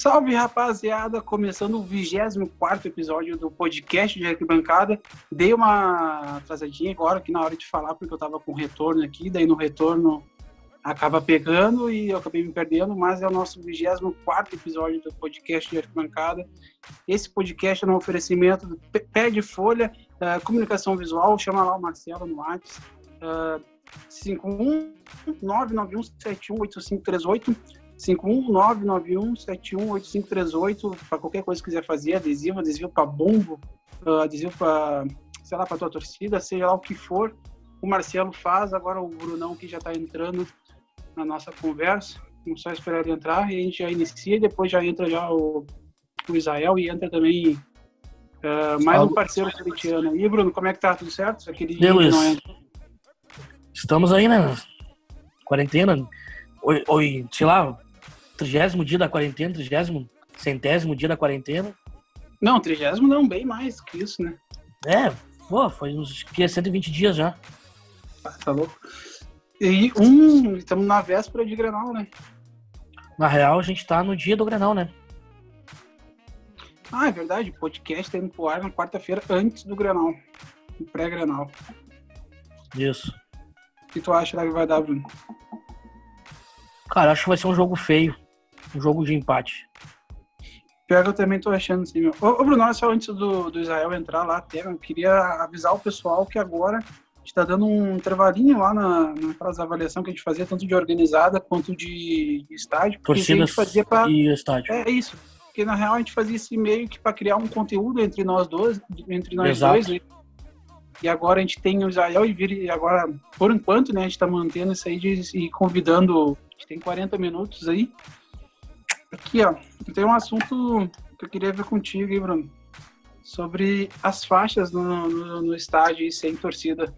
Salve rapaziada, começando o 24 episódio do podcast de arquibancada. Dei uma atrasadinha agora aqui na hora de falar, porque eu tava com retorno aqui, daí no retorno acaba pegando e eu acabei me perdendo, mas é o nosso 24 episódio do podcast de arquibancada. Esse podcast é um oferecimento do Pé de Folha, uh, comunicação visual, chama lá o Marcelo no WhatsApp. Uh, 51991718538 51991718538 para qualquer coisa que quiser fazer, adesivo, adesivo para bombo, uh, adesivo para, sei lá, para tua torcida, seja lá o que for, o Marcelo faz, agora o Brunão que já está entrando na nossa conversa, vamos só esperar ele entrar e a gente já inicia, e depois já entra já o, o Israel e entra também uh, mais um parceiro corintiano aí. Bruno, como é que tá? Tudo certo? Aquele. Não entra. Estamos aí, né? Quarentena, oi, oi, sei lá, trigésimo dia da quarentena, trigésimo, centésimo dia da quarentena. Não, trigésimo não, bem mais que isso, né? É, pô, foi uns que 120 dias já. Ah, tá louco. E um, estamos na véspera de Grenal, né? Na real, a gente tá no dia do Grenal, né? Ah, é verdade. O podcast tá indo pro ar na quarta-feira antes do Grenal. Pré-Grenal. Isso. O que tu acha que vai dar, Bruno? Cara, acho que vai ser um jogo feio. Um jogo de empate. Pior que eu também tô achando assim, meu. Ô, ô Bruno, só antes do, do Israel entrar lá, eu queria avisar o pessoal que agora está dando um intervalinho lá na, naquelas avaliação que a gente fazia, tanto de organizada quanto de estádio. Torcida fazia pra... e estádio. É isso. Porque na real a gente fazia esse meio que para criar um conteúdo entre nós dois, entre nós Exato. dois. Né? E agora a gente tem o Israel e vir, agora, por enquanto, né, a gente está mantendo isso aí de, e convidando gente tem 40 minutos aí. Aqui, ó, tem um assunto que eu queria ver contigo, hein, Bruno? Sobre as faixas no, no, no estádio e sem torcida.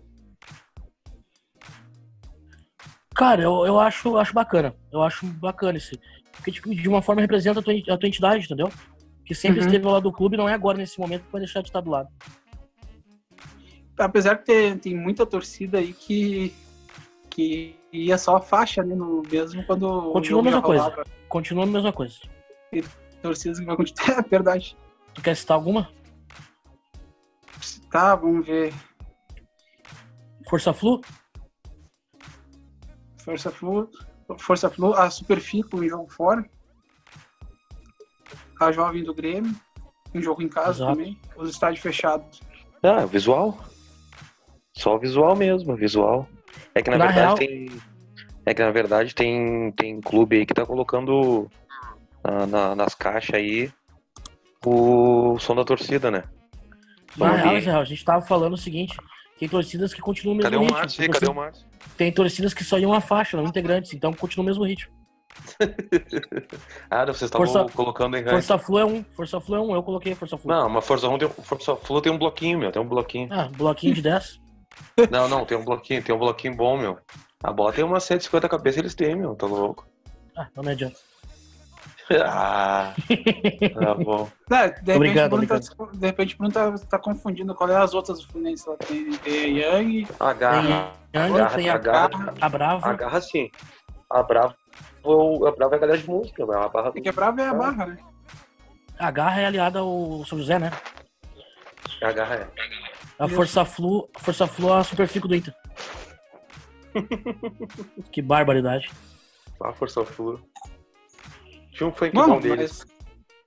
Cara, eu, eu acho, acho bacana. Eu acho bacana isso. Porque, tipo, de uma forma representa a tua, a tua entidade, entendeu? Que sempre uhum. esteve ao lado do clube, não é agora, nesse momento, que vai deixar de estar do lado. Apesar que tem, tem muita torcida aí que que ia só a faixa, né? No, mesmo quando. Continua a mesma coisa. Continua a mesma coisa. E torcidas que vai continuar. É verdade. Tu quer citar alguma? Tá, vamos ver. Força Flu? Força Flu. Força Flu, a Superfico em jogo fora. A Jovem do Grêmio. Um jogo em casa Exato. também. Os estádios fechados. Ah, visual. Só visual mesmo, visual. É que na, na verdade real... tem. É que na verdade tem, tem clube aí que tá colocando na, na, nas caixas aí o som da torcida, né? Na real, a gente tava falando o seguinte, tem torcidas que continuam o mesmo cadê ritmo. O Márcio, cadê o Márcio? Tem torcidas que só iam a faixa, não integrantes, então continua o mesmo ritmo. ah, vocês estavam colocando em Força Flu é um, Força Flu é um, eu coloquei Força Flu. Não, mas Força, tem, Força Flu tem um bloquinho, meu, tem um bloquinho. Ah, bloquinho de 10? Não, não, tem um bloquinho, tem um bloquinho bom, meu. A bola tem umas 150 cabeças, eles têm, meu, tá louco. Ah, não me adianta. ah, tá bom. Não, de, obrigado, repente, obrigado. Tá, de repente o Bruno tá, tá, confundindo qual é as outras do Fluminense. Tem, tem a Yang. A Garra. Tem a, Yang, tem a, garra, a Brava. A Garra sim. A Brava, a Brava é a galera de música, a Barra. É que a Brava é a Barra, né? A Garra é aliada ao São José, né? A Garra é. A Força Flu, a Força Flu é a Superfico do Inter. que barbaridade. A Força Flu. Tinha um funk bom deles.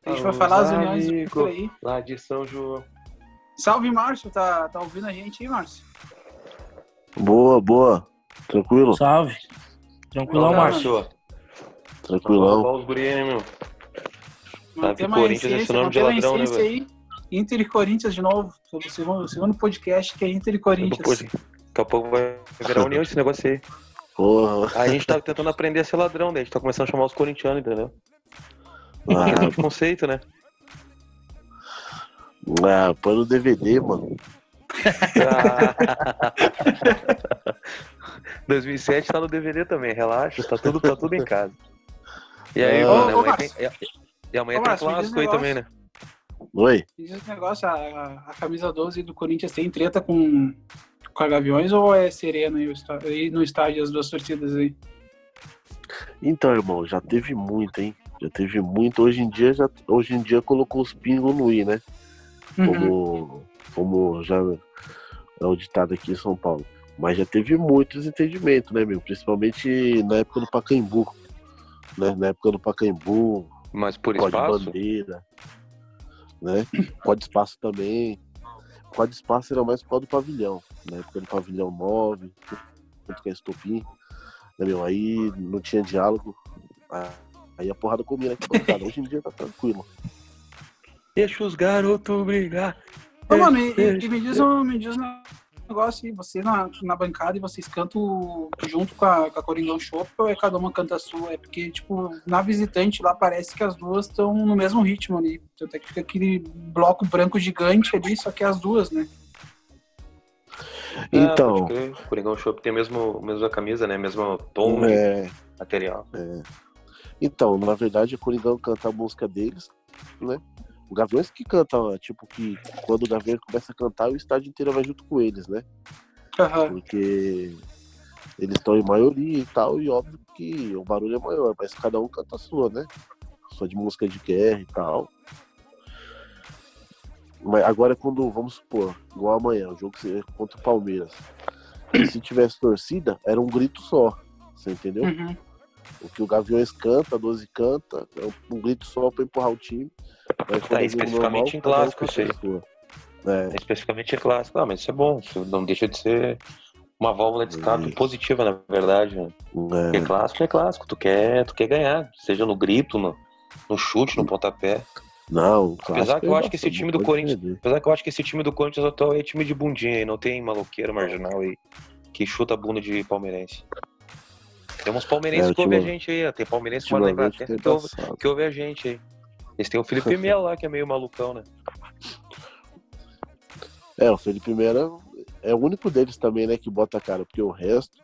A gente vai falar as uniões por aí. Lá de São João. Salve, Márcio. Tá, tá ouvindo a gente aí, Márcio? Boa, boa. Tranquilo? Salve. Tranquilão, Olá, Márcio. Tranquilão. Os guri, meu? Sabe, Corinthians é sinônimo de ladrão, né, velho? Inter e Corinthians de novo. O segundo, segundo podcast que é Inter e Corinthians. Daqui a pouco vai virar união esse negócio aí. Porra. A gente tá tentando aprender a ser ladrão, né? A gente tá começando a chamar os corintianos, entendeu? Ah. É conceito, né? Ah, põe no DVD, mano. Ah. 2007 tá no DVD também, relaxa, tá tudo, tá tudo em casa. E aí, ah, mano, amanhã tem, e amanhã ô, tem clássico aí também, né? Oi? Diz esse negócio, a, a, camisa 12 do Corinthians tem treta com, com a Gaviões ou é serena aí, no estádio as duas torcidas aí? Então, irmão, já teve muito, hein? Já teve muito. Hoje em dia, já, hoje em dia colocou os pingos no i, né? Como, uhum. como já é o ditado aqui em São Paulo. Mas já teve muito desentendimento, né, meu? Principalmente na época do Pacaembu. Né? Na época do Pacaembu. Mas por espaço? bandeira. Né? Código espaço também. Código espaço era mais por do pavilhão. Na época do pavilhão 9, tanto que é estopim. Né, meu? Aí não tinha diálogo. Aí a porrada comia aqui bancada. Hoje em dia tá tranquilo. Deixa os garotos brigar. Ô, mano, e, e, me diz um, me diz um negócio aí, você na, na bancada e vocês cantam junto com a, com a Coringão Shop ou é cada uma canta a sua? É porque, tipo, na visitante lá parece que as duas estão no mesmo ritmo ali. Até que fica aquele bloco branco gigante ali, só que é as duas, né? Então. É, Coringão Shop tem a mesma, mesma camisa, né? Mesmo tom é, de material. É. Então, na verdade, a Coringão canta a música deles, né? O Gaviões que canta, tipo, que quando o Gaviões começa a cantar, o estádio inteiro vai junto com eles, né? Uhum. Porque eles estão em maioria e tal, e óbvio que o barulho é maior, mas cada um canta a sua, né? Só de música de guerra e tal. Mas agora quando, vamos supor, igual amanhã, o jogo contra o Palmeiras. Se tivesse torcida, era um grito só. Você entendeu? Uhum. O que o Gaviões canta, a 12 canta, é um grito só pra empurrar o time. Tá especificamente normal, em clássico isso aí. É. é. Especificamente em clássico. Ah, mas isso é bom. Isso não deixa de ser uma válvula de escape isso. positiva, na verdade. Né? É. Porque clássico é clássico. Tu quer, tu quer ganhar. Seja no grito, no, no chute, no pontapé. Não, apesar que eu é acho que esse time do Corinthians, apesar que eu acho que esse time do Corinthians atual é time de bundinha não tem maloqueiro marginal aí que chuta a bunda de palmeirense. Tem uns palmeirenses é, que ouvem a gente aí, tem palmeirenses que moram na Inglaterra que ouve, que ouve a gente aí. Eles têm o Felipe Melo lá, que é meio malucão, né? É, o Felipe Melo é o único deles também, né, que bota a cara, porque o resto.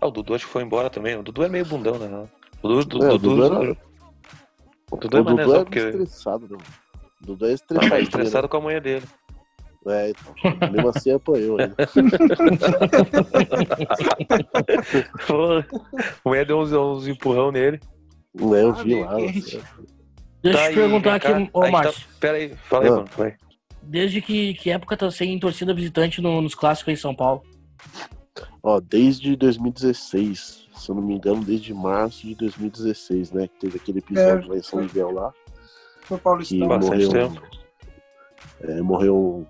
Ah, o Dudu acho que foi embora também. O Dudu é meio bundão, né? O Dudu, é, o Dudu, Dudu, era... o Dudu é, o Dudu é porque... estressado, não. O Dudu é estressado. Ah, é estressado né? com a mulher dele. É, então. Mesmo assim apanhou aí. Pô, a mulher deu uns, uns empurrão nele. Não, eu vi lá. Deixa eu te tá perguntar aqui, ô tá- Márcio. Tá... Pera aí, fala aí, ah. mano. Vai. Desde que, que época tá sem torcida visitante no, nos clássicos em São Paulo? Ó, desde 2016, se eu não me engano, desde março de 2016, né? Que teve aquele episódio é, lá em São Miguel lá. Foi Paulistão. morreu, é, morreu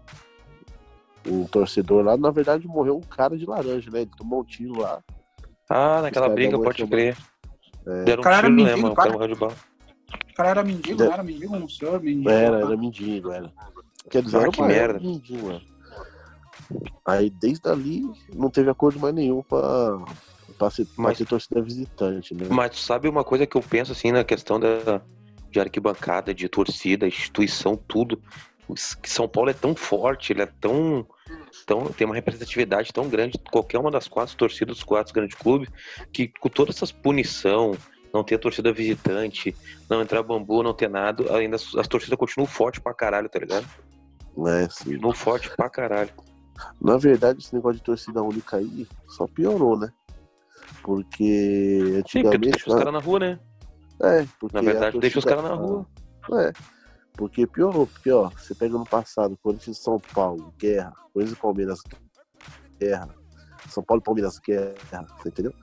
um, um, torcedor lá. Na verdade, morreu um cara de laranja, né? Ele tomou um tiro lá. Ah, naquela briga, pode crer. É. Deram o cara um tiro, era mendigo, né, cara... O cara era mendigo, não era mendigo, não senhor? Mendigo, era, era mendigo, era. Quer dizer, ah, era que merda. mendigo, mano. Aí desde ali não teve acordo mais nenhum pra, pra, ser, mas, pra ser torcida visitante, né? Mas sabe uma coisa que eu penso assim na questão da, de arquibancada, de torcida, instituição, tudo. São Paulo é tão forte, ele é tão, tão. tem uma representatividade tão grande, qualquer uma das quatro torcidas dos quatro grandes clubes, que com toda essas punição, não ter torcida visitante, não entrar bambu, não ter nada, ainda as, as torcidas continuam forte pra caralho, tá ligado? É, sim. No forte pra caralho. Na verdade, esse negócio de torcida única aí só piorou, né? Porque antigamente. Sim, porque tu deixa os caras na rua, né? É, porque. Na verdade, deixa os caras na rua. É. Porque piorou, porque ó, você pega no passado, Corinthians São Paulo, guerra, Corinthians e Palmeiras, guerra, São Paulo e Palmeiras, guerra, entendeu?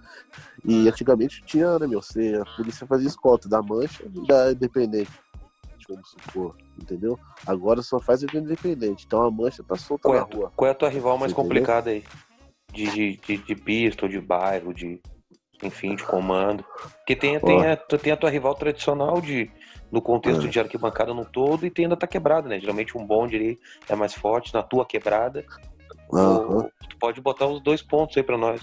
E antigamente tinha, né, meu, você, a polícia fazia escolta da mancha e da independente, vamos supor, entendeu? Agora só faz o independente, então a mancha tá solta qual é, na rua. Qual é a tua rival mais complicada aí? De, de, de, de pista ou de bairro, de enfim, de comando. Porque tem, tem, a, tem a tua rival tradicional de no contexto é. de arquibancada no todo e tem, ainda tá quebrada, né? Geralmente um bonde ali é mais forte, na tua quebrada. Uhum. Tu pode botar os dois pontos aí para nós.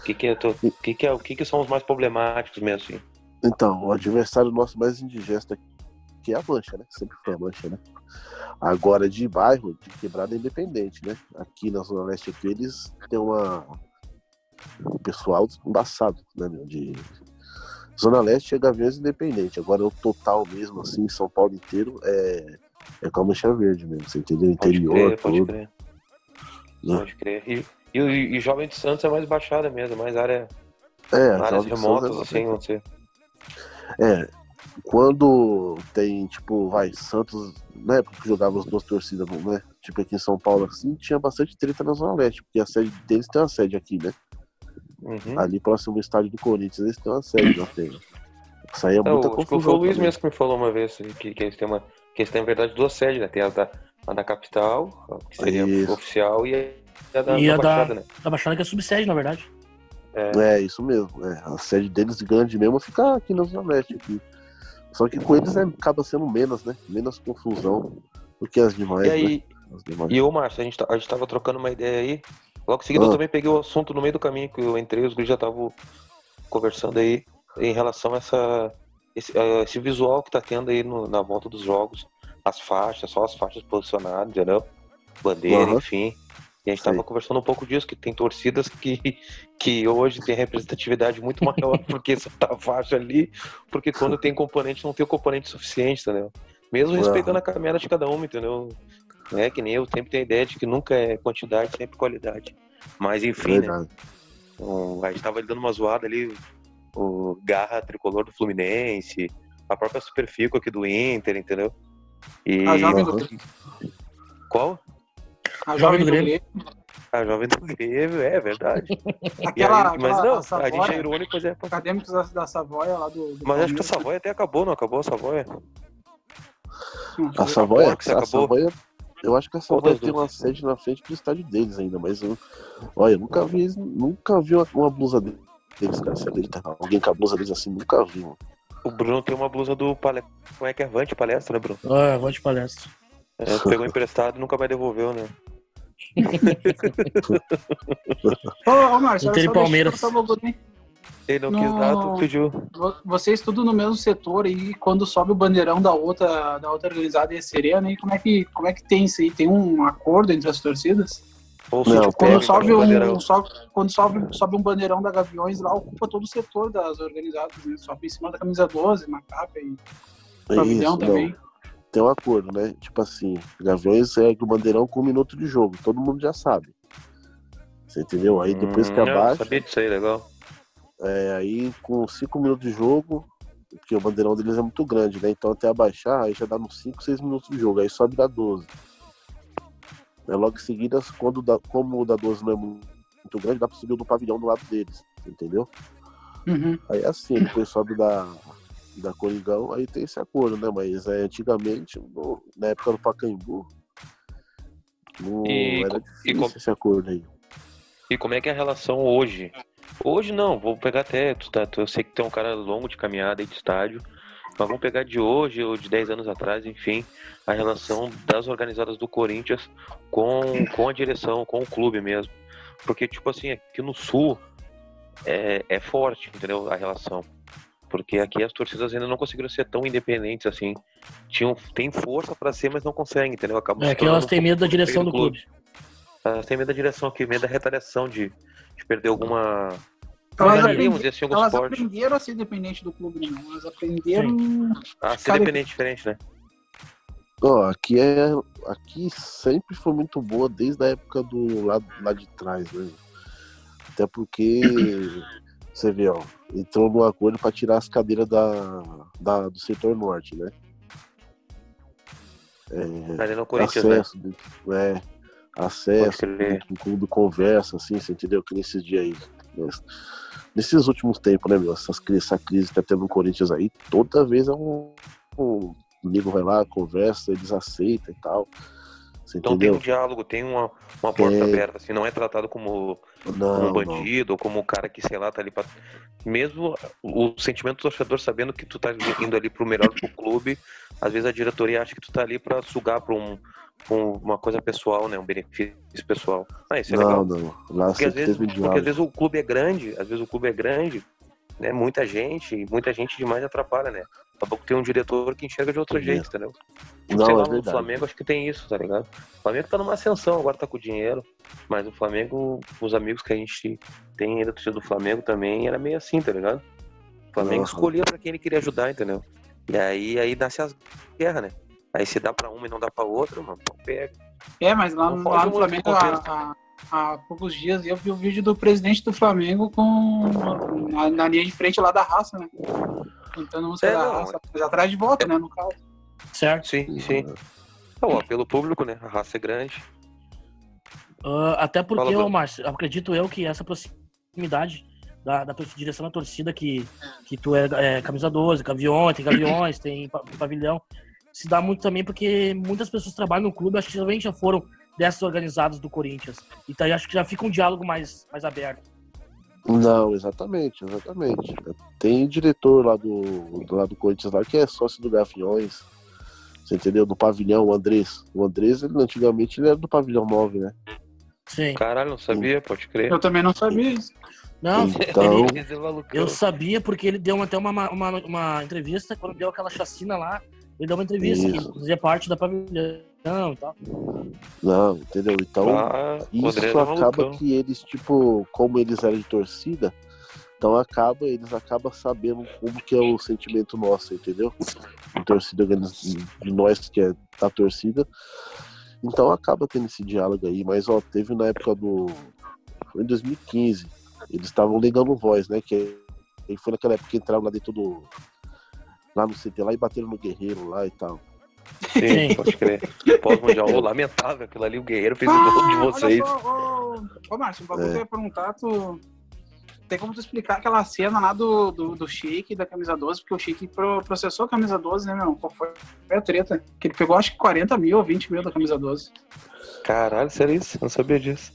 O que que, é, que, que, é, o que, que são os mais problemáticos mesmo assim? Então, o adversário nosso mais indigesto aqui é a mancha, né? Sempre foi a mancha, né? Agora de bairro, de quebrada é independente, né? Aqui na Zona Leste aqui eles têm uma. O pessoal embaçado, né, meu? De Zona Leste é Gaviões Independente. Agora o total mesmo, assim, São Paulo inteiro é, é com a Mancha Verde mesmo, você entendeu? Interior, pode crer, pode crer. Né? Pode crer. E, e, e, Jovem de Santos é mais baixada mesmo, mais área. É, áreas remotas, é assim, não sei. É, quando tem, tipo, vai, Santos, na época que jogava as duas torcidas, né? Tipo aqui em São Paulo, assim, tinha bastante treta na Zona Leste, porque a sede deles tem uma sede aqui, né? Uhum. Ali próximo do estádio do Corinthians, eles têm uma sede na frente. Isso aí é, é muita confusão. Foi o Luiz mesmo que me falou uma vez que, que eles têm uma. Que eles têm, na verdade, duas sedes, né? Tem a da, a da capital, que seria isso. oficial, e a da, e da, a Baixada, da, né? Da Baixada que é subsede, na verdade. É. é, isso mesmo. É. A sede deles grande mesmo fica aqui na Zona Leste. Aqui. Só que com eles é, acaba sendo menos, né? Menos confusão do que as demais. E aí, né? demais. e o Márcio, a gente, tá, a gente tava trocando uma ideia aí. Logo em seguida ah. eu também peguei o assunto no meio do caminho, que eu entrei, os guris já estavam conversando aí em relação a essa, esse, a esse visual que tá tendo aí no, na volta dos jogos. As faixas, só as faixas posicionadas, entendeu? Bandeira, uhum. enfim. E a gente estava conversando um pouco disso, que tem torcidas que, que hoje tem representatividade muito maior porque só tá faixa ali, porque quando tem componente, não tem o componente suficiente, entendeu? Mesmo respeitando a caminhada de cada uma, entendeu? É que nem eu sempre tenho a ideia de que nunca é quantidade, sempre qualidade. Mas enfim, né? Então, a gente tava dando uma zoada ali, o Garra Tricolor do Fluminense, a própria Superfico aqui do Inter, entendeu? E... A jovem do... Qual? A jovem do Grêmio. A jovem do Grêmio, é verdade. Aquela, aí, mas não, Savoia, a gente é irônico, mas é. Acadêmicos da, da Savoia lá do. do mas acho que a Savoia até acabou, não acabou a Savoia? A Savoia, a Savoia, eu acho que a Savoia tem uma sede na frente do estádio deles ainda, mas eu, olha, eu nunca vi, nunca vi uma, uma blusa deles, cara. Se ele tá, alguém com a blusa deles assim, nunca vi, mano. O Bruno tem uma blusa do palestra. Como é que é? Avante Palestra, né, Bruno? Ah, Avante Palestra. É, pegou emprestado e nunca mais devolveu, né? ô, ô Márcio, Inter Palmeiras. Ele não no... quis tu pediu. Vocês tudo no mesmo setor e quando sobe o bandeirão da outra, da outra organizada e a Serena, e como é que como é que tem isso aí? Tem um acordo entre as torcidas? Ou não, quando sobe um, sobe, quando sobe, sobe um bandeirão da Gaviões lá, ocupa todo o setor das organizadas, né? Sobe em cima da camisa 12, na capa e pavilhão também. Não tem um acordo, né? Tipo assim, Gaviões segue o bandeirão com um minuto de jogo, todo mundo já sabe. Você entendeu? Aí depois que hum, abaixa. Sabia disso aí, legal. É, aí com cinco minutos de jogo, porque o bandeirão deles é muito grande, né? Então até abaixar, aí já dá uns 5, 6 minutos de jogo, aí sobe da 12. É, logo em seguida, quando dá, como o da 12 não é muito grande, dá pra subir do pavilhão do lado deles, entendeu? Uhum. Aí assim, depois sobe da, da Coringão, aí tem esse acordo, né? Mas é, antigamente, no, na época do Pacaembu, não e, era difícil e esse acordo aí. E como é que é a relação hoje? Hoje não, vou pegar até, tu, tá, tu, eu sei que tu é um cara longo de caminhada e de estádio, mas vamos pegar de hoje ou de 10 anos atrás, enfim, a relação das organizadas do Corinthians com, com a direção, com o clube mesmo. Porque, tipo assim, aqui no Sul é, é forte, entendeu? A relação porque aqui as torcidas ainda não conseguiram ser tão independentes assim. Tinham, tem força para ser, mas não conseguem, entendeu? Acabam é que elas têm medo da direção do clube. clube. Elas têm medo da direção aqui, medo da retaliação de, de perder alguma. Elas, aprendi, assim, elas aprenderam a ser independente do clube, não. Elas aprenderam. Sim. A ser independente diferente, né? Oh, aqui é. Aqui sempre foi muito boa desde a época do lado lá de trás, né? Até porque você vê, ó, entrou no acordo para tirar as cadeiras da, da, do setor norte, né? É, acesso, né? é, acesso, o clube conversa, assim, você entendeu? Que nesses dias aí, né? nesses últimos tempos, né, meu? Essas, essa crise que tá tendo no Corinthians aí, toda vez é um, um amigo vai lá, conversa, eles aceitam e tal. Você então entendeu? tem um diálogo, tem uma, uma porta aberta, assim, não é tratado como, não, um bandido, não. ou como um cara que, sei lá, tá ali pra. Mesmo o sentimento do torcedor sabendo que tu tá indo ali pro melhor pro clube, às vezes a diretoria acha que tu tá ali pra sugar pra um, um uma coisa pessoal, né? Um benefício pessoal. Ah, isso é não, legal. Não, Lá porque, às vezes, porque às vezes o clube é grande, às vezes o clube é grande, né? Muita gente, muita gente demais atrapalha, né? Daqui a pouco tem um diretor que enxerga de outro jeito, entendeu? Tipo, não, sei lá, é no Flamengo acho que tem isso, tá ligado? O Flamengo tá numa ascensão, agora tá com dinheiro, mas o Flamengo, os amigos que a gente tem ainda do Flamengo também, era meio assim, tá ligado? O Flamengo uhum. escolhia pra quem ele queria ajudar, entendeu? E aí, aí nasce as guerras, né? Aí se dá pra uma e não dá pra outra, mano, pega. É, mas lá, no, lá no Flamengo, a, há poucos dias eu vi o vídeo do presidente do Flamengo com na, na linha de frente lá da raça, né? Cantando música é, da não, raça, mas atrás de volta, é... né, no caso. Certo. Sim, sim. É o apelo público, né? A raça é grande. Uh, até porque, ô, Márcio, acredito eu que essa proximidade da, da direção da torcida que, que tu é, é camisa 12, gaviões, tem gaviões, tem pavilhão, se dá muito também porque muitas pessoas trabalham no clube, acho que também já foram dessas organizadas do Corinthians. Então acho que já fica um diálogo mais, mais aberto. Não, exatamente, exatamente. Tem diretor lá do, do, lá do Corinthians lá que é sócio do Gaviões. Você entendeu? Do pavilhão, o Andrés. O Andrés, ele, antigamente, ele era do pavilhão 9, né? Sim. Caralho, não sabia, pode crer. Eu também não sabia isso. Não, então... Ele, eu sabia porque ele deu até uma, uma, uma, entrevista quando deu aquela chacina lá. Ele deu uma entrevista isso. que fazia parte da pavilhão e tal. Não, entendeu? Então, ah, isso é acaba que eles, tipo, como eles eram de torcida, então acaba, eles acabam sabendo como que é o sentimento nosso, entendeu? De torcida de nós que é da torcida. Então acaba tendo esse diálogo aí, mas ó, teve na época do. Foi em 2015. Eles estavam ligando voz, né? Que aí foi naquela época que entraram lá dentro do. Lá no CT lá e bateram no guerreiro lá e tal. Sim, pode crer. Pós-mundial, lamentável aquilo ali, o Guerreiro fez ah, o gol de vocês. Ô, ô, ô Márcio, um bagulho é. que eu ia perguntar, tu, tem como tu explicar aquela cena lá do, do, do Sheik da camisa 12, porque o Sheik processou a camisa 12, né, meu? Qual foi a treta? Que ele pegou acho que 40 mil ou 20 mil da camisa 12. Caralho, sério isso? Não sabia disso.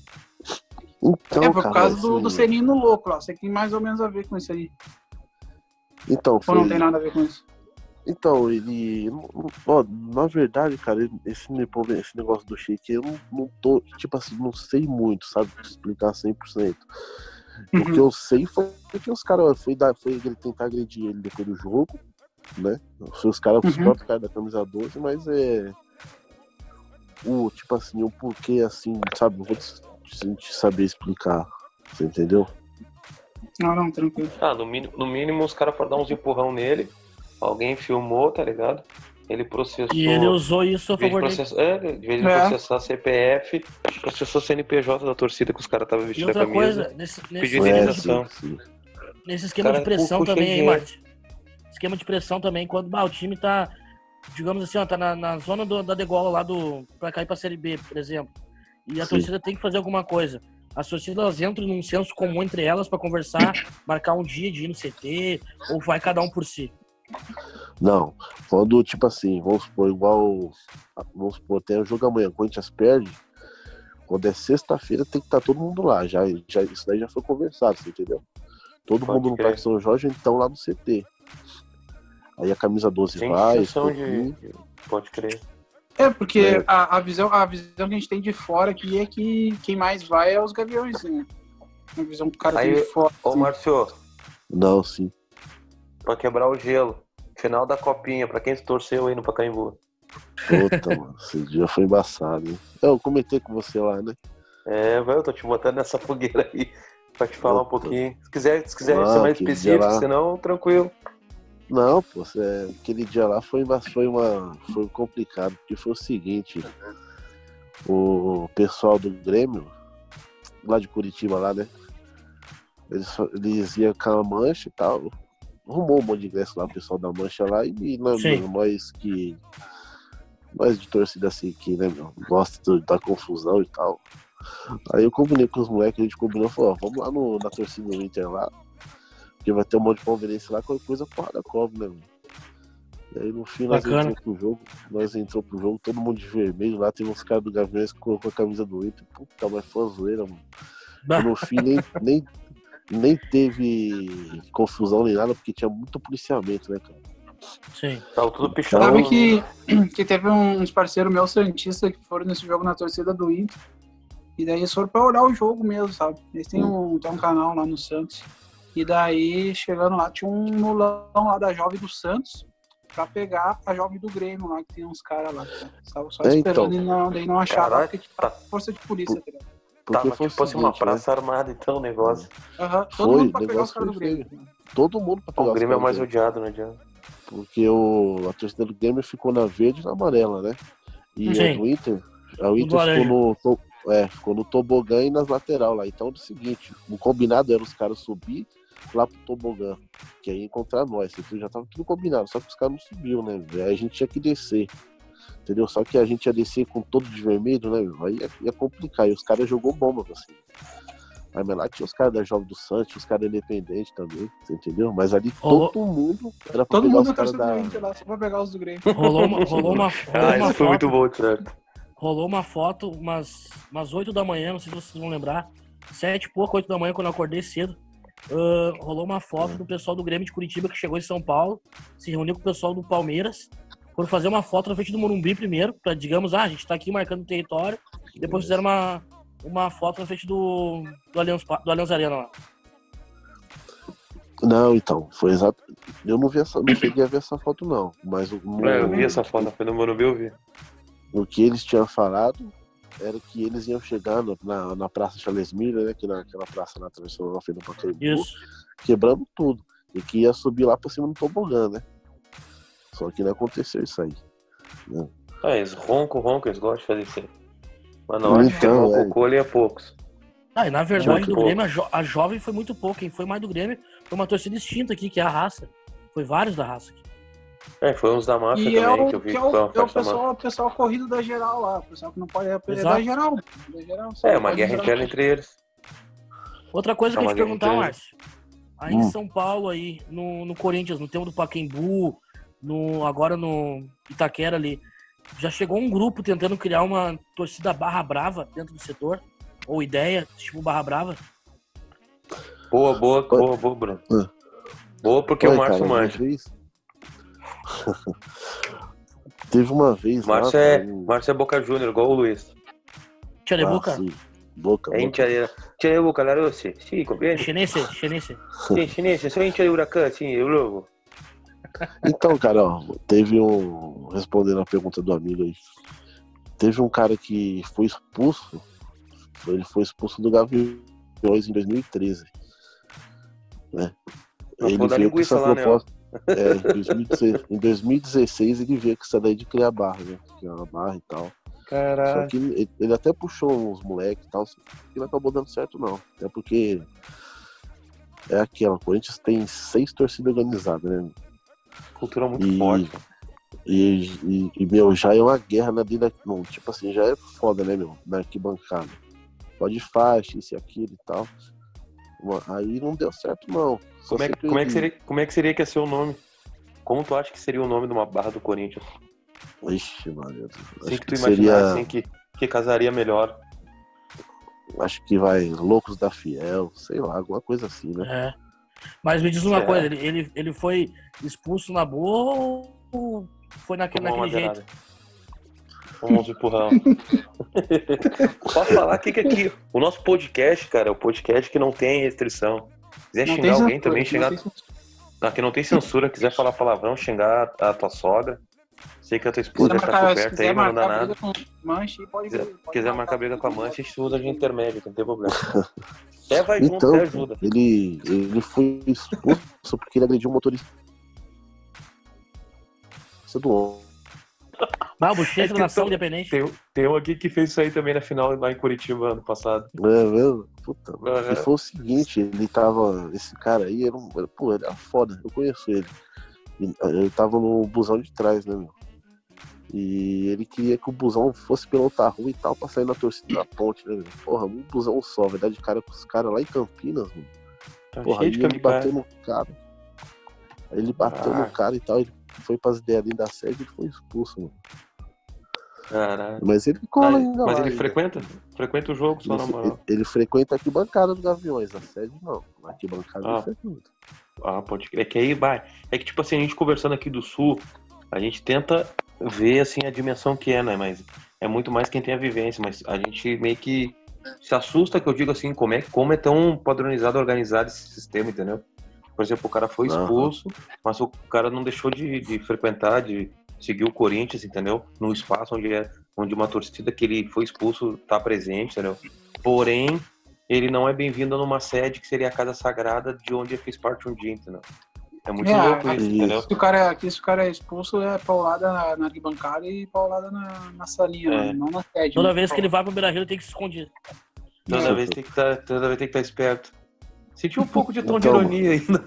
Então, é por cara, causa do, do Serino louco lá. Você tem mais ou menos a ver com isso aí. Então, foi... Ou não tem nada a ver com isso? Então, ele. Ó, na verdade, cara, esse, esse negócio do shake, eu não, não tô. Tipo assim, não sei muito, sabe? Explicar 100%. Uhum. O que eu sei foi que os caras foi, dar, foi tentar agredir ele depois do jogo, né? Foi os caras, os uhum. próprios caras da camisa 12, mas é. O, tipo assim, o porquê assim, sabe? Não vou te saber explicar. Você entendeu? Não, não, tranquilo. Ah, no mínimo, no mínimo os caras foram dar uns empurrão nele. Alguém filmou, tá ligado? Ele processou. E ele usou isso a favor dele. É, de vez de é. processar CPF, processou CNPJ da torcida que os caras estavam vestindo a camisa. Coisa, nesse, nesse, pediu indenização. Nesse esquema cara, de pressão também, aí, Marte. Esquema de pressão também, quando bah, o time tá, digamos assim, ó, tá na, na zona do, da degola lá do. pra cair pra Série B, por exemplo. E a Sim. torcida tem que fazer alguma coisa. As torcidas entram num senso comum entre elas para conversar, marcar um dia de ir no CT, ou vai cada um por si. Não, quando, tipo assim, vamos supor, igual. Vamos supor, tem o jogo amanhã, o Corinthians perde. Quando é sexta-feira, tem que estar tá todo mundo lá. Já, já, isso daí já foi conversado, você entendeu? Todo Pode mundo no Parque São Jorge, então lá no CT. Aí a camisa 12 tem vai. De... Pode crer. É, porque é. A, a, visão, a visão que a gente tem de fora aqui é que quem mais vai é os gaviões, né? A visão do cara Aí, de fora. Ô, assim. Márcio. Não, sim para quebrar o gelo. Final da copinha, para quem se torceu aí no Pacaembu. Puta, mano, esse dia foi embaçado, hein? Eu comentei com você lá, né? É, vai, eu tô te botando nessa fogueira aí pra te falar Puta. um pouquinho. Se quiser, se quiser ser mais específico, lá... senão, tranquilo. Não, pô, é, aquele dia lá foi, foi, uma, foi complicado, porque foi o seguinte, o pessoal do Grêmio, lá de Curitiba, lá, né? Eles, eles iam com a mancha e tal, arrumou um monte de ingresso lá, o pessoal da Mancha lá, e nós, nós que. Nós de torcida assim, que né, meu, gosta da confusão e tal. Aí eu combinei com os moleques, a gente combinou, falou, ó, vamos lá no, na torcida do Inter lá, porque vai ter um monte de conveniência lá, qualquer coisa para cobre, né, meu? E aí no fim nós entramos pro jogo, nós entramos pro jogo, todo mundo de vermelho lá, tem uns caras do Gaviões que colocou a camisa do Inter, puta, mas foi zoeira, mano. E no fim nem, nem, nem teve confusão nem nada, porque tinha muito policiamento, né, cara? Sim. Tava tudo pichado. Sabe que, que teve uns parceiros meus Santistas que foram nesse jogo na torcida do Inter. E daí eles foram pra olhar o jogo mesmo, sabe? Eles têm um, tem um canal lá no Santos. E daí, chegando lá, tinha um nulão lá da Jovem do Santos pra pegar a Jovem do Grêmio lá, que tem uns caras lá. Estavam só é, esperando então. e não, daí não acharam, porque tipo, força de polícia, tá ligado? Porque Tava tipo assim, uma praça né? armada, então, o negócio. Uhum. Todo foi, mundo pra pegar os caras do Grêmio. Todo mundo pra pegar O Grêmio é mais odiado, não adianta. Porque o, a torcida do Grêmio ficou na verde e na amarela, né? E Sim. o Inter, a Inter ficou no, é, ficou no tobogã e nas lateral lá. Então é o seguinte, o combinado era os caras subir lá pro Tobogã, que aí encontrar nós. Já tava tudo combinado, só que os caras não subiu, né? Aí a gente tinha que descer. Entendeu? Só que a gente ia descer com todo de vermelho, né? Aí ia, ia complicar. E os caras jogou bomba assim. Aí mas lá tinha os caras da Jovem do Santos, os caras independentes também, você entendeu? Mas ali Rolou... todo mundo era pra todo pegar mundo os caras da... lá, só pra pegar os do Grêmio. Rolou uma, rolou uma, rolou ah, uma foto, foi muito bom, certo? Rolou uma foto umas, umas 8 da manhã, não sei se vocês vão lembrar. Sete e pouco, 8 da manhã, quando eu acordei cedo. Uh, rolou uma foto do pessoal do Grêmio de Curitiba que chegou em São Paulo, se reuniu com o pessoal do Palmeiras, foram fazer uma foto na frente do Morumbi primeiro, para digamos, ah, a gente tá aqui marcando o território, depois fizeram uma, uma foto na frente do, do, Allianz, do Allianz Arena lá. Não, então, foi exato. Eu não vi essa, não cheguei a ver essa foto, não. Mas o. É, eu vi essa foto frente do Morumbi, eu vi. O que eles tinham falado era que eles iam chegando na, na Praça Charles Miller, né? Que naquela praça na travessão frente do Pacaembu, quebrando tudo. E que ia subir lá pra cima do tobogã, né? Só que não aconteceu isso aí. Né? Ah, eles ronco, ronco, eles gostam de fazer isso aí. Mas não, acho então, que o é... é poucos. Ah, e na verdade, do Grêmio, a, jo a, jovem foi muito pouco. Quem foi mais do Grêmio foi uma torcida distinta aqui, que é a raça. Foi vários da raça aqui. É, foi uns da massa e também, é o, que eu vi. Que é o, é o pessoal, pessoal corrido da geral lá. O pessoal que não pode é da geral. Da geral é, uma guerra interna entre eles. Outra coisa que no, agora no Itaquera ali, já chegou um grupo tentando criar uma torcida barra brava dentro do setor? Ou ideia, tipo barra brava? Boa, boa, boa, boa, Bruno. Boa porque Oi, o Márcio manja. Teve uma vez. Márcio lá, é, um... Márcio é Boca Júnior, igual o Luiz. Tchau, ah, Boca? Sim. Boca, é de Boca, la Rossi. Sí, comprende? Chinese, chinese. Sim, chinese. Sou hincha de Huracan, sim, eu logo. Então, cara, ó, teve um. Respondendo a pergunta do amigo aí. Teve um cara que foi expulso. Ele foi expulso do Gaviões em 2013. Né? ele veio com essa lá, né, proposta. Né? É, em, 2016, em 2016 ele veio com essa daí de criar barra, né? Criar barra e tal. Caralho. Só que ele, ele até puxou uns moleques e tal, que não acabou dando certo, não. Até porque é aquela, o Corinthians tem seis torcidas organizadas, né? Cultura muito e, forte. E, e, e, meu, já é uma guerra na vida. Não, tipo assim, já é foda, né, meu? Na arquibancada. Pode faixa, isso e aquilo e tal. Aí não deu certo, não. como é, que, como, é que seria, como é que seria que ia ser o nome? Como tu acha que seria o nome de uma barra do Corinthians? Ixi, mano. Assim que tu imaginar, seria... assim, que, que casaria melhor. Acho que vai Loucos da Fiel, sei lá, alguma coisa assim, né? É. Mas me diz uma é. coisa, ele, ele, ele foi expulso na boa ou foi naquele, naquele jeito? Vamos empurrar. Posso falar que aqui, o nosso podcast, cara, é o podcast que não tem restrição. Se quiser não xingar alguém censura, também, xingar. Aqui não tem censura, quiser falar palavrão, xingar a tua sogra. Sei que a tua esposa está coberta aí, mas não dá nada. Pode, quiser, pode quiser marcar briga com a mancha, a gente usa de intermédio, não tem problema. Até vai junto, então, até ajuda. Ele, ele foi expulso porque ele agrediu o motorista do ah, bochecha é nação independente. Tem, tem um aqui que fez isso aí também na final lá em Curitiba ano passado. É mesmo? Puta, uhum. foi o seguinte, ele tava. Esse cara aí era um. Pô, ele era foda, eu conheço ele. Ele tava no busão de trás, né, meu? E ele queria que o busão fosse pela outra rua e tal, pra sair na torcida da ponte, né, meu? Porra, um busão só, verdade, cara com os caras lá em Campinas, mano. Tá Porra, aí ele bateu no cara. Aí ele bateu ah. no cara e tal, ele foi pras ideias da sede e foi expulso, mano. Caralho. Mas ele cola ainda Mas lá, ele frequenta? Frequenta o jogo só ele, na moral. Ele, ele frequenta aqui bancada dos Gaviões, a sede não. Aqui bancada ah. ele frequenta. Ah, pode crer. É que aí vai. É que, tipo assim, a gente conversando aqui do Sul, a gente tenta ver, assim, a dimensão que é, né? Mas é muito mais quem tem a vivência. Mas a gente meio que se assusta que eu digo assim, como é, como é tão padronizado, organizado esse sistema, entendeu? Por exemplo, o cara foi expulso, uhum. mas o cara não deixou de, de frequentar, de seguir o Corinthians, entendeu? No espaço onde é onde uma torcida que ele foi expulso está presente, entendeu? Porém, ele não é bem-vindo numa sede que seria a casa sagrada de onde ele fez parte um dia, entendeu? É muito é, louco isso, entendeu? Se o, cara, aqui, se o cara é expulso, é paulada na, na arquibancada e paulada na, na salinha, é. não na sede. Toda né? vez que ele vai pro Beira-Rio, tem que se esconder. Toda, vez tem que tá, toda vez tem que estar tá esperto. Senti um pouco de tom então, de ironia ainda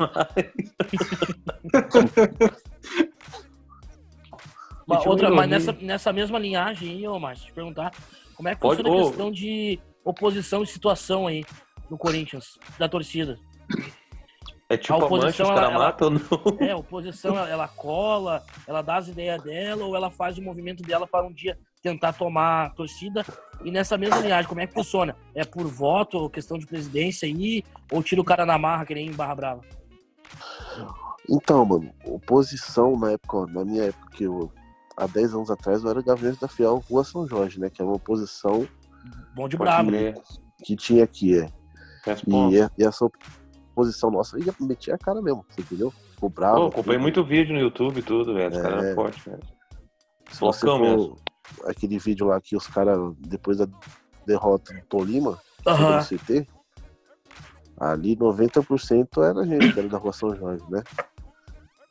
mais. outra, mas nessa, nessa mesma linhagem aí, ô Márcio, te perguntar, como é que Pode, funciona a questão de oposição e situação aí no Corinthians, da torcida? É tipo a oposição, a mancha, ela, mata ou não? É, a oposição, ela, ela cola, ela dá as ideias dela ou ela faz o movimento dela para um dia tentar tomar a torcida. E nessa mesma linhagem, como é que funciona? É por voto, questão de presidência aí, ou tira o cara na marra, que nem em Barra Brava? Então, mano, oposição na época, na minha época, que eu, há 10 anos atrás, eu era Gaviões da Fiel Rua São Jorge, né? Que é uma oposição. Bom de brabo. Que, que tinha aqui, é. E, e, essa oposição nossa ia meter a cara mesmo, entendeu? Ficou bravo. Pô, acompanhei muito vídeo no YouTube e tudo, velho. Os é... caras eram fortes, velho. Se você for, mesmo aquele vídeo lá que os caras, depois da derrota do Tolima, uhum. do CT, ali 90% era a gente, era da Rua São Jorge, né?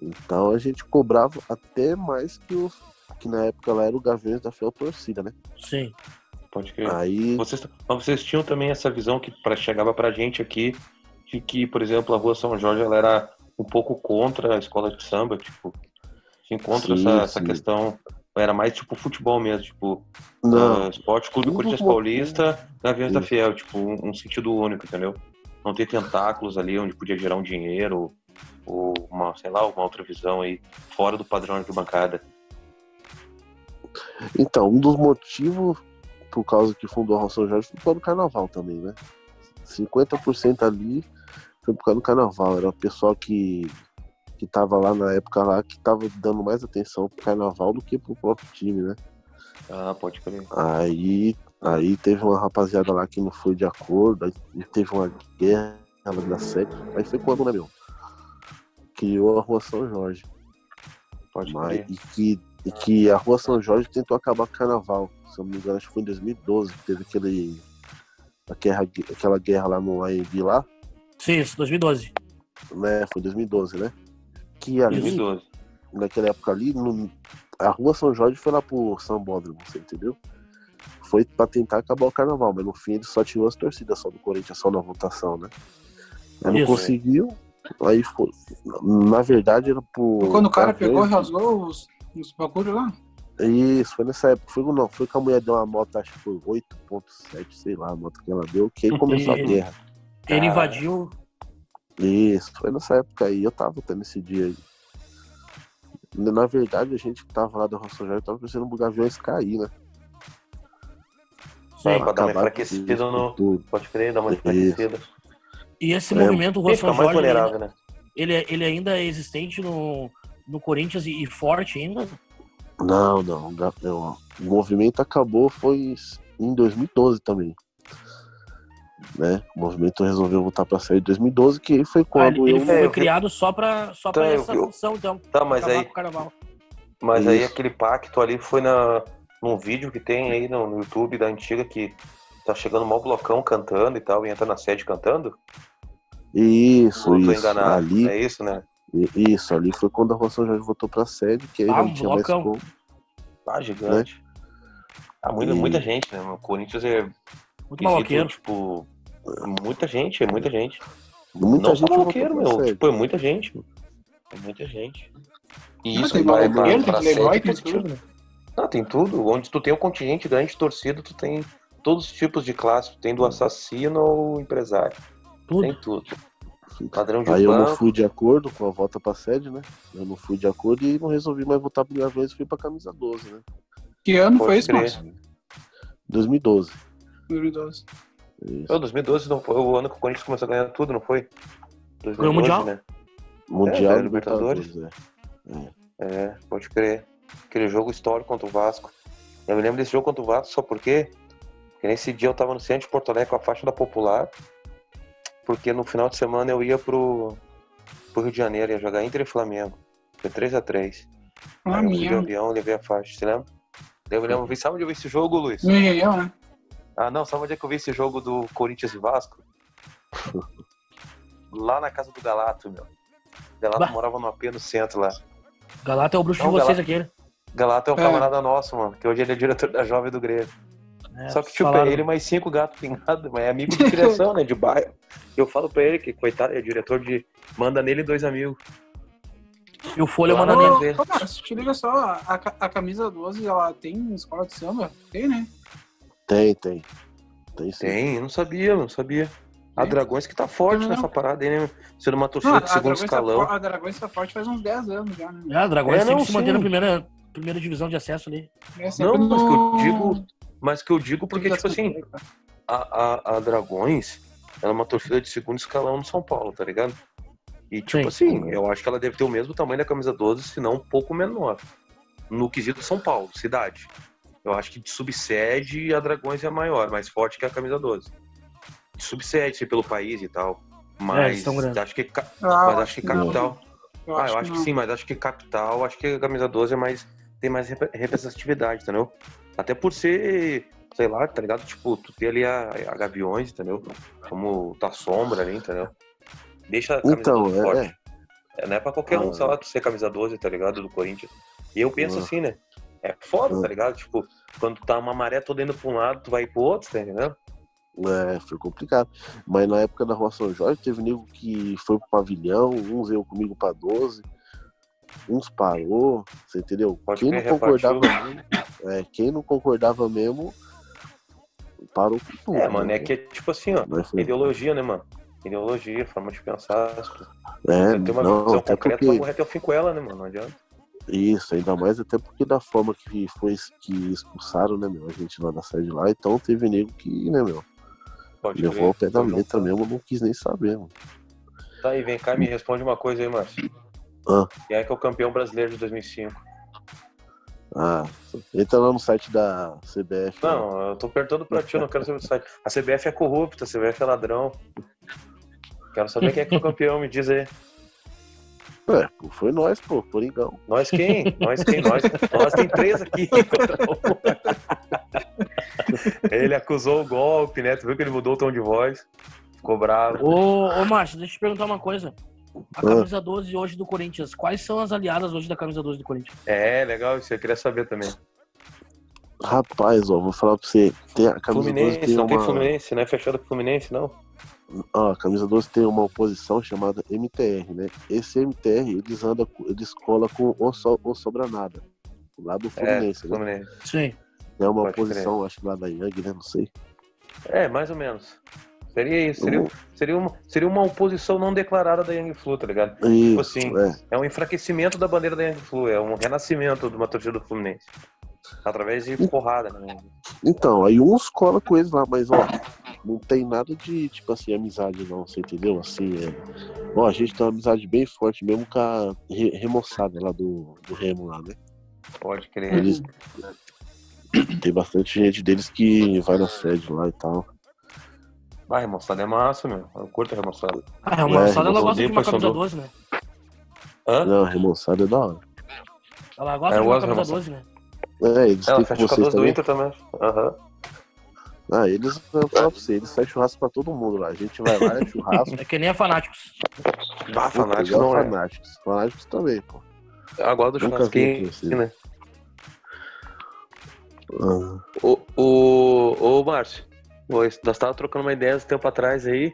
Então a gente cobrava até mais que os que na época lá era o Gaviões da Fiel Torcida, né? Sim. Pode crer. Aí... Vocês, mas vocês tinham também essa visão que pra, chegava pra gente aqui de que, por exemplo, a Rua São Jorge ela era um pouco contra a escola de samba, tipo, se encontra sim, essa, essa questão era mais tipo futebol mesmo, tipo uh, Esporte Clube Corinthians Paulista, Gaviões da Fiel, tipo um, um, sentido único, entendeu? Não ter tentáculos ali onde podia gerar um dinheiro ou uma, sei lá, uma outra visão aí fora do padrão de bancada. Então, um dos motivos por causa que fundou a São Jorge foi por causa do carnaval também, né? 50% ali foi por causa do carnaval. Era o pessoal que que tava lá na época lá, que tava dando mais atenção pro carnaval do que pro próprio time, né? Ah, pode crer. Aí, aí teve uma rapaziada lá que não foi de acordo, aí teve uma guerra da série. Aí foi quando, né, meu? Criou a Rua São Jorge. Pode Mas, crer. E que, e que a Rua São Jorge tentou acabar com o carnaval. Se eu não me engano, acho que foi em 2012 que teve aquele. Aquela, aquela guerra lá no AMB lá. Sim, isso, 2012. Né, foi 2012, né? que ali, 2012. naquela época ali, no, a rua São Jorge foi lá pro Sambódromo, você entendeu? Foi pra tentar acabar o carnaval, mas no fim ele só tirou as torcidas só do Corinthians, só na votação, né? Aí não conseguiu, aí foi. Na verdade era por. Quando o cara pegou e rasgou os, os bagulhos lá? Isso, foi nessa época. Foi, não, foi que a mulher deu uma moto, acho que foi 8.7, sei lá, a moto que ela deu, que aí começou a guerra. Ele invadiu isso, foi nessa época aí, eu tava tendo esse dia aí. Na verdade, a gente que tava lá Roça Jorge tava pensando no Gaviões cair, né? Sim, pra dar uma enfraquecida no. Tudo. Pode crer, dar uma enfraquecida. E esse é, movimento, Jorge, ele, ainda, né? ele, é, ele ainda é existente no, no Corinthians e, e forte ainda? Não, não, não. O movimento acabou foi em 2012 também né? O movimento resolveu voltar para a série de 2012, que foi quando ah, ele, ele foi criado só para só então, essa eu... função, então. Tá, mas aí Mas Isso. aí aquele pacto ali foi na num vídeo que tem aí no, no YouTube da antiga que tá chegando mal blocão cantando e tal e entra na sede cantando. Isso, isso. Enganado. Ali, é isso, né? Isso, ali foi quando a Roção já voltou pra sede, que aí ah, não tinha blocão. mais como. Ah, gigante. Né? Ah, muita, e... muita gente, né? O Corinthians é. Muito maloqueiro. Tipo, Muita gente, é muita gente. Muita não gente só bloqueiro, meu. Tipo, é muita gente. É muita gente. E isso tem vai pra, pra, pra tem né? Não, tem tudo. Onde tu tem um contingente grande de torcida, tu tem todos os tipos de classe. Tu tem do assassino ao empresário. Tudo. Tem tudo. Padrão de Aí banco. eu não fui de acordo com a volta pra sede, né? Eu não fui de acordo e não resolvi mais votar pela vez e fui pra camisa 12, né? Que ano Pode foi isso, Márcio? 2012. 2012. Isso. 2012 não foi o ano que o Corinthians começou a ganhar tudo, não foi? 2012, foi o Mundial? Né? Mundial é, Libertadores. É. é, pode crer. Aquele jogo histórico contra o Vasco. Eu me lembro desse jogo contra o Vasco só porque, porque nesse dia eu tava no centro de Porto Alegre com a faixa da Popular, porque no final de semana eu ia pro, pro Rio de Janeiro, ia jogar Inter e Flamengo. Foi 3x3. Ah, Aí eu fui de avião, levei a faixa, você lembra? Eu me lembro, sabe onde eu vi esse jogo, Luiz? Eu, né? Ah, não, sabe onde é que eu vi esse jogo do Corinthians e Vasco? lá na casa do Galato, meu. Galato bah. morava no AP no centro lá. Galato é o bruxo não, de vocês Galato... aqui, né? Galato é um é. camarada nosso, mano, que hoje ele é diretor da Jovem do Grêmio. É, Só que, tipo, falaram... ele mais cinco gatos pingados, mas é amigo de criação, né? De bairro. Eu falo pra ele que, coitado, é diretor de. Manda nele dois amigos. E o Folha manda nele. Ô, cara, te liga só, a, a camisa 12, ela tem escola de samba? Tem, né? Tem, tem. Tem, sim. tem, eu não sabia, não sabia. A Dragões que tá forte não, nessa parada aí, né? Sendo uma torcida não, de segundo tá escalão. Tá, a Dragões tá forte faz uns 10 anos já, né? É, a Dragões é, sempre não, se mantém na primeira, primeira divisão de acesso ali. É, não, no... mas que eu digo. Mas que eu digo porque, tipo assim, a, a, a Dragões ela é uma torcida de segundo escalão no São Paulo, tá ligado? E, tipo Sim. assim, eu acho que ela deve ter o mesmo tamanho da camisa 12, se não um pouco menor. No quesito São Paulo, cidade. Eu acho que de subsede a Dragões é maior, mais forte que a camisa 12 subsede pelo país e tal. É, mas é, acho que, ah, mas acho que capital. Eu ah, eu acho que, que, sim, mas acho que capital, acho que a camisa 12 é mais. tem mais representatividade, entendeu? Até por ser, sei lá, tá ligado? Tipo, tu ter ali a, a Gaviões, entendeu? Como tá sombra ali, entendeu? Deixa a camisa então, 12 é... forte. É, não é pra qualquer ah, um, sei lá, tu ser camisa 12, tá ligado? Do Corinthians. E eu penso ah, assim, né? É foda, tá ligado? Tipo, quando tá uma maré toda indo pra um lado, tu vai pro outro, tá entendendo? É, foi complicado. Mas na época da Rua São Jorge, teve nego que foi pro pavilhão, uns veio comigo pra 12, uns parou, você entendeu? Pode quem não concordava mesmo, é, quem não concordava mesmo, parou com tudo. É, mano, né? é que é tipo assim, ó, ideologia, né, mano? Ideologia, forma de pensar. É, você tem uma não, visão concreta, porque... vai morrer até o fim com ela, né, mano? Não adianta. Isso, ainda mais até porque da forma que foi que expulsaram, né, meu, a gente lá da sede lá, então teve nego que, né, meu, Pode Levou ao pé da letra mesmo, não quis nem saber, mano. Tá aí, vem cá e me responde uma coisa aí, Márcio. Ah. Quem é que é o campeão brasileiro de 2005? Ah, entra lá no site da CBF. Não, né? eu tô perguntando pra ti, eu não quero saber do site. A CBF é corrupta, a CBF é ladrão. Quero saber quem é que é o campeão, me diz aí. É, foi nós, pô, Coringão. Nós quem? Nós quem? Nós, nós tem três aqui. ele acusou o golpe, né? Tu viu que ele mudou o tom de voz. Ficou bravo. Ô, ô Márcio, deixa eu te perguntar uma coisa. A ah. camisa 12 hoje do Corinthians, quais são as aliadas hoje da camisa 12 do Corinthians? É, legal, isso eu queria saber também. Rapaz, ó, vou falar pra você. Tem a camisa Fluminense, 12 tem não uma... tem Fluminense, não é fechado com Fluminense, não? Ó, a camisa 12 tem uma oposição chamada MTR, né? Esse MTR, eles andam, eles colam com o, so, o Sobra Nada. Lá do Fluminense, é, né? Fluminense. Sim. É uma Pode oposição, crer. acho que lá da Yang, né? Não sei. É, mais ou menos. Seria isso. Seria, seria, uma, seria uma oposição não declarada da Yang Flu, tá ligado? Tipo isso, tipo assim, é. é. um enfraquecimento da bandeira da Yang Flu, é um renascimento de uma torcida do Fluminense. Através de porrada, né? Então, aí uns cola com eles lá, mas ó, não tem nada de, tipo assim, amizade não, você entendeu? Assim, é... Ó, a gente tem uma amizade bem forte mesmo com a remoçada lá do, do Remo lá, né? Pode crer. Eles, tem bastante gente deles que vai na sede lá e tal. Ah, remoçada é massa, meu. Eu curto a remoçada. Ah, a remoçada é, ela gosta de uma camisa 12, né? Hã? Não, a remoçada é da hora. Ela gosta é, de uma camisa 12, né? É, eles ela fecha com a 12 do Inter também. Aham. Uhum. Ah, eles, eu falo pra você, eles fazem churrasco pra todo mundo lá. A gente vai lá, é churrasco. É que nem a Fanáticos. Ah, Fanáticos não é. Fanáticos. Fanáticos também, pô. Agora do churrasquinho, né? Uhum. O, o, o Márcio, nós estávamos trocando uma ideia um tempo atrás aí.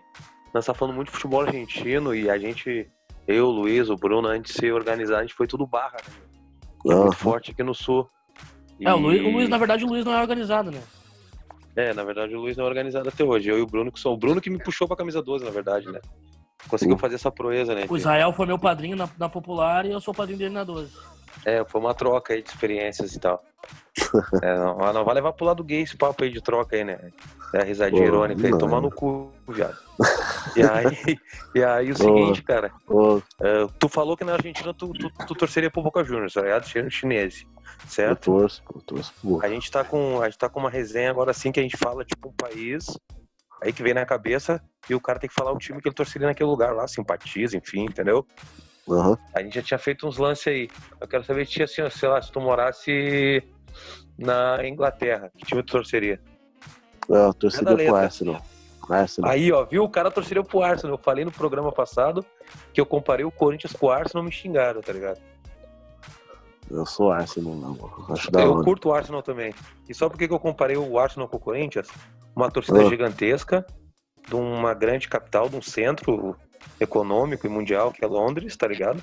Nós estávamos falando muito de futebol argentino e a gente, eu, o Luiz, o Bruno, antes de se organizar, a gente foi tudo barra, né? Uhum. Muito forte aqui no sul. E... É, o Luiz, o Luiz, na verdade, o Luiz não é organizado, né? É, na verdade, o Luiz não é organizado até hoje. Eu e o Bruno que sou. O Bruno que me puxou pra camisa 12, na verdade, né? Conseguiu fazer essa proeza, né? O Israel foi meu padrinho na, na Popular e eu sou padrinho dele na 12. É, foi uma troca aí de experiências e tal. é, não, não vai levar pro lado gay esse papo aí de troca aí, né? É a risadinha Pô, irônica aí, tomar no cu, viado. E aí, e aí o seguinte, cara, uh, tu falou que na Argentina tu, tu, tu torceria pro Boca Juniors, tá ligado? Chinês, certo? Eu torço, eu torço A gente, tá com, a gente tá com uma resenha agora assim que a gente fala, tipo, um país, aí que vem na cabeça, e o cara tem que falar o time que ele torceria naquele lugar lá, simpatiza, enfim, entendeu? Uhum. A gente já tinha feito uns lances aí. Eu quero saber se, assim, sei lá, se tu morasse na Inglaterra, que time tu torceria? Eu torceria pro Arsenal. Arsenal. Aí, ó, viu? O cara torceria pro Arsenal. Eu falei no programa passado que eu comparei o Corinthians com o Arsenal, me xingaram, tá ligado? Eu sou Arsenal, não. Acho eu hora. curto o Arsenal também. E só porque eu comparei o Arsenal com o Corinthians, uma torcida ah. gigantesca, de uma grande capital, de um centro econômico e mundial, que é Londres, tá ligado?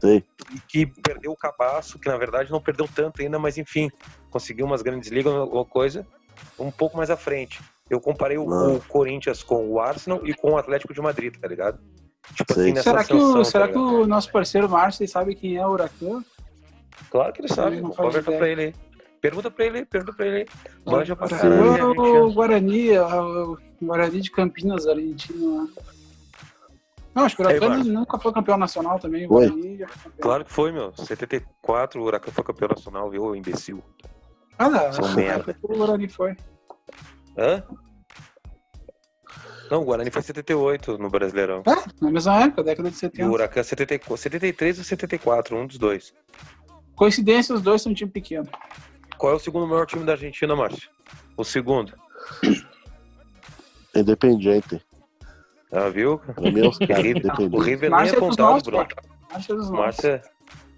Sei. E que perdeu o cabaço, que na verdade não perdeu tanto ainda, mas enfim, conseguiu umas grandes ligas, ou coisa, um pouco mais à frente. Eu comparei o, o, Corinthians com o Arsenal e com o Atlético de Madrid, tá ligado? Tipo assim, será ascensão, que, o, tá será que o nosso parceiro Márcio sabe quem é o Huracan? Claro que ele sabe. Vou conversar pra ele aí. Pergunta pra ele, pergunta pra ele. Manja pra caralho. O Guarani, o Guarani de Campinas, Argentina. Não, acho que o Huracan nunca foi campeão nacional também. Foi. Claro que foi, meu. 74 o Huracan foi campeão nacional, viu, imbecil. Ah, não. São merda. O Guarani foi. Hã? Não, o Guarani foi 78 no Brasileirão. É, na mesma época, década de 70. E o Huracan 73 ou 74, um dos dois. Coincidência, os dois são um time pequeno. Qual é o segundo maior time da Argentina, Márcio? O segundo? Independiente. Ah, viu? o River nem é contado, Bruno. Márcio,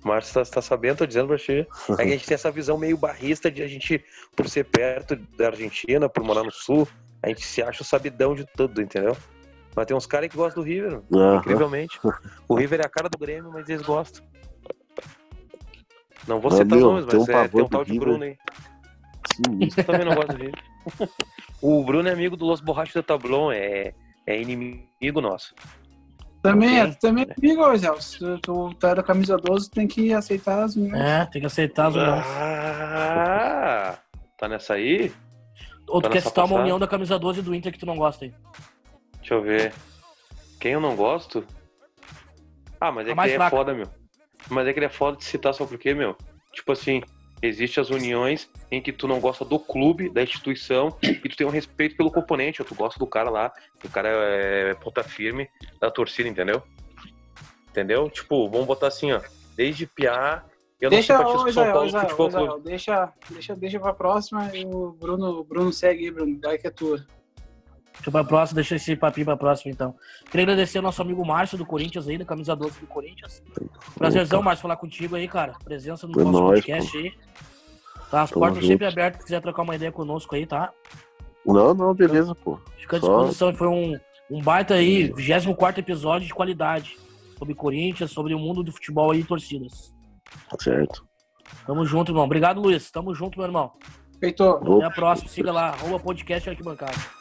Márcio tá, tá sabendo, tô dizendo pra ti. É que a gente tem essa visão meio barrista de a gente, por ser perto da Argentina, por morar no sul, a gente se acha o sabidão de tudo, entendeu? Mas tem uns caras que gostam do River, incrivelmente. O River é a cara do Grêmio, mas eles gostam. Não vou citar nomes, mas tem um, é, tem um tal de Bruno aí. Sim. também não gosto dele. o Bruno é amigo do Los Borrachos do Tablon, é, é inimigo nosso. Também é, também é amigo, Zé. Se tu tá da camisa 12, tem que aceitar as minhas. É, tem que aceitar as minhas. Ah, tá nessa aí? Ou tu tá quer citar uma união da camisa 12 do Inter que tu não gosta aí? Deixa eu ver. Quem eu não gosto? Ah, mas é que é foda, meu. Mas é que ele é foda de citar só porque, meu, tipo assim, existem as uniões em que tu não gosta do clube, da instituição, e tu tem um respeito pelo componente, ou tu gosta do cara lá, o cara é ponta firme da torcida, entendeu? Entendeu? Tipo, vamos botar assim, ó, desde Piá, eu deixa, não simpatizo com São Paulo Israel, Futebol Clube. Deixa, deixa, deixa pra próxima e o Bruno, Bruno segue aí, Bruno, vai que é tua. Deixa pra próxima, deixa esse papinho pra próxima, então. Queria agradecer ao nosso amigo Márcio do Corinthians aí, da camisa 12 do Corinthians. Prazerzão, Márcio, falar contigo aí, cara. Presença no é nosso nóis, podcast pô. aí. Tá, as Tamo portas junto. sempre abertas, se quiser trocar uma ideia conosco aí, tá? Não, não, beleza, pô. Fica à disposição, Só... foi um, um baita aí, 24 episódio de qualidade. Sobre Corinthians, sobre o mundo do futebol aí e torcidas. Certo. Tamo junto, irmão. Obrigado, Luiz. Tamo junto, meu irmão. Feito. Até a próxima. Siga lá, arroba podcast arquibancada.